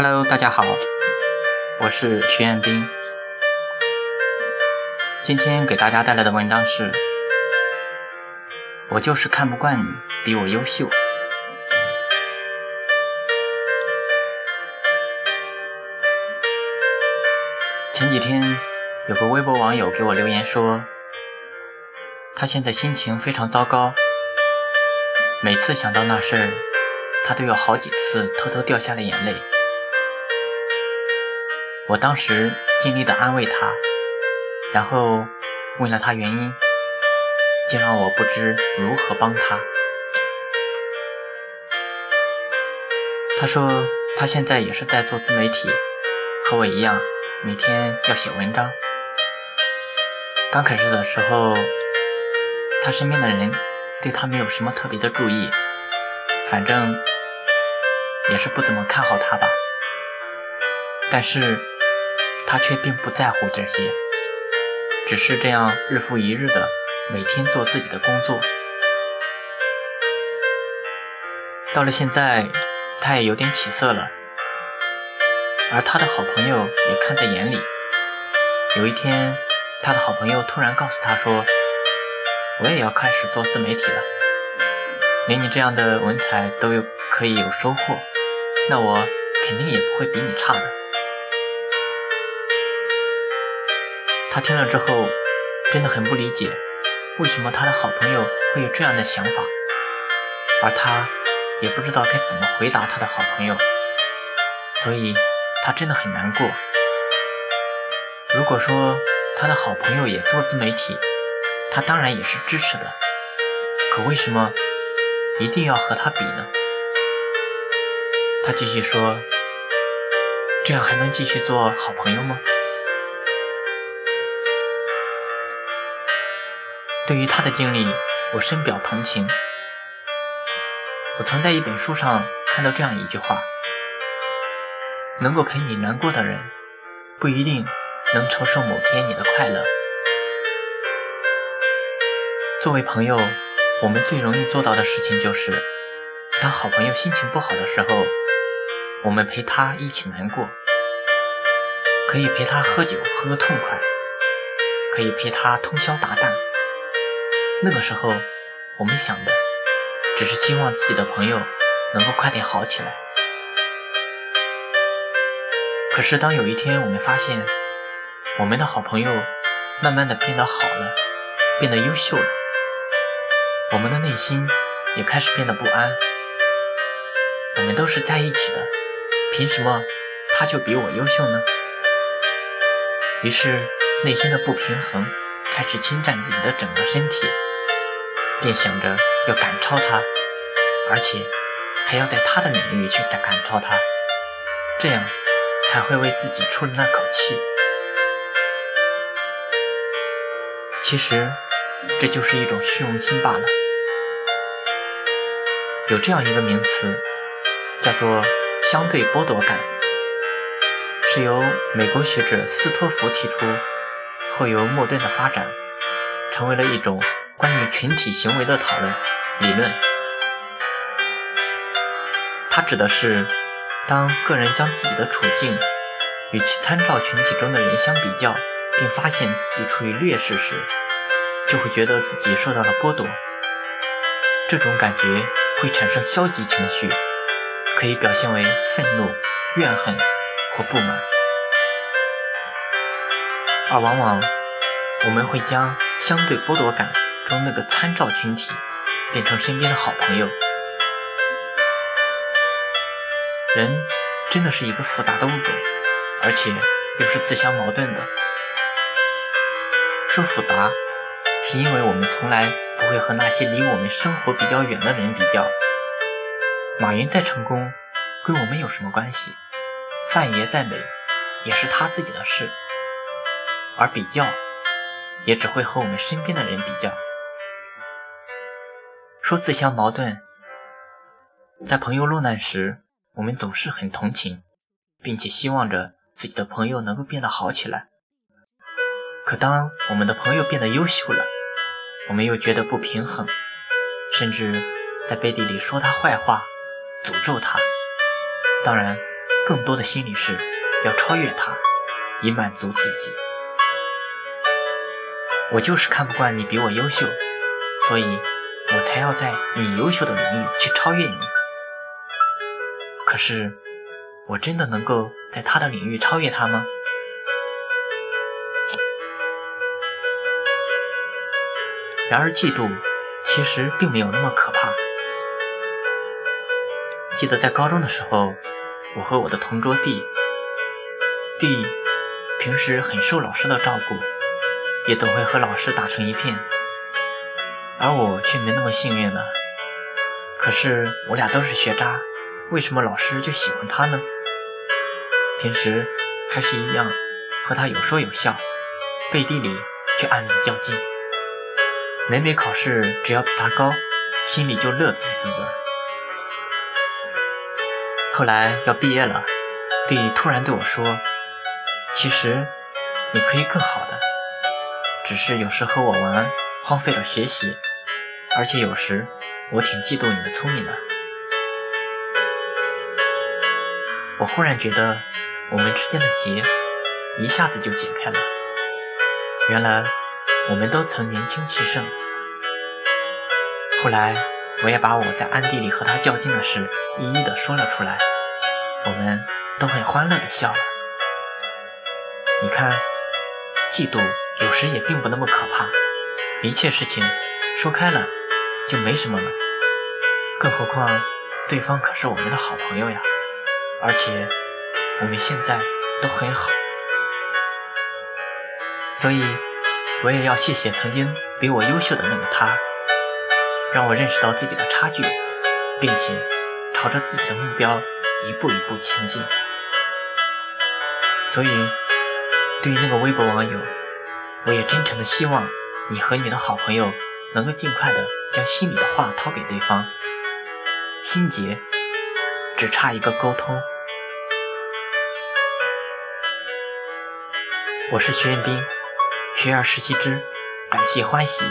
Hello，大家好，我是徐彦斌。今天给大家带来的文章是：我就是看不惯你比我优秀。前几天有个微博网友给我留言说，他现在心情非常糟糕，每次想到那事儿，他都有好几次偷偷掉下了眼泪。我当时尽力的安慰他，然后问了他原因，竟让我不知如何帮他。他说他现在也是在做自媒体，和我一样，每天要写文章。刚开始的时候，他身边的人对他没有什么特别的注意，反正也是不怎么看好他吧。但是。他却并不在乎这些，只是这样日复一日的每天做自己的工作。到了现在，他也有点起色了，而他的好朋友也看在眼里。有一天，他的好朋友突然告诉他说：“我也要开始做自媒体了，连你这样的文采都有可以有收获，那我肯定也不会比你差的。”他听了之后，真的很不理解，为什么他的好朋友会有这样的想法，而他也不知道该怎么回答他的好朋友，所以他真的很难过。如果说他的好朋友也做自媒体，他当然也是支持的，可为什么一定要和他比呢？他继续说：“这样还能继续做好朋友吗？”对于他的经历，我深表同情。我曾在一本书上看到这样一句话：能够陪你难过的人，不一定能承受某天你的快乐。作为朋友，我们最容易做到的事情就是，当好朋友心情不好的时候，我们陪他一起难过，可以陪他喝酒喝个痛快，可以陪他通宵达旦。那个时候，我们想的只是希望自己的朋友能够快点好起来。可是，当有一天我们发现我们的好朋友慢慢的变得好了，变得优秀了，我们的内心也开始变得不安。我们都是在一起的，凭什么他就比我优秀呢？于是，内心的不平衡开始侵占自己的整个身体。便想着要赶超他，而且还要在他的领域去赶超他，这样才会为自己出了那口气。其实这就是一种虚荣心罢了。有这样一个名词，叫做相对剥夺感，是由美国学者斯托弗提出，后由莫顿的发展，成为了一种。关于群体行为的讨论理论，它指的是当个人将自己的处境与其参照群体中的人相比较，并发现自己处于劣势时，就会觉得自己受到了剥夺。这种感觉会产生消极情绪，可以表现为愤怒、怨恨或不满，而往往我们会将相对剥夺感。中那个参照群体变成身边的好朋友，人真的是一个复杂的物种，而且又是自相矛盾的。说复杂，是因为我们从来不会和那些离我们生活比较远的人比较。马云再成功，跟我们有什么关系？范爷再美，也是他自己的事。而比较，也只会和我们身边的人比较。说自相矛盾，在朋友落难时，我们总是很同情，并且希望着自己的朋友能够变得好起来。可当我们的朋友变得优秀了，我们又觉得不平衡，甚至在背地里说他坏话，诅咒他。当然，更多的心理是要超越他，以满足自己。我就是看不惯你比我优秀，所以我才要在你优秀的领域去超越你。可是，我真的能够在他的领域超越他吗？然而，嫉妒其实并没有那么可怕。记得在高中的时候，我和我的同桌 D，D 平时很受老师的照顾，也总会和老师打成一片，而我却没那么幸运呢。可是我俩都是学渣，为什么老师就喜欢他呢？平时还是一样和他有说有笑，背地里却暗自较劲。每每考试只要比他高，心里就乐滋滋的。后来要毕业了，弟突然对我说：“其实你可以更好的，只是有时和我玩，荒废了学习，而且有时我挺嫉妒你的聪明的。”我忽然觉得我们之间的结一下子就解开了。原来我们都曾年轻气盛。后来我也把我在暗地里和他较劲的事一一的说了出来。我们都很欢乐的笑了。你看，嫉妒有时也并不那么可怕，一切事情说开了就没什么了。更何况，对方可是我们的好朋友呀，而且我们现在都很好。所以，我也要谢谢曾经比我优秀的那个他，让我认识到自己的差距，并且朝着自己的目标。一步一步前进，所以对于那个微博网友，我也真诚的希望你和你的好朋友能够尽快的将心里的话掏给对方，心结只差一个沟通。我是徐彦斌，学而时习之，感谢欢喜。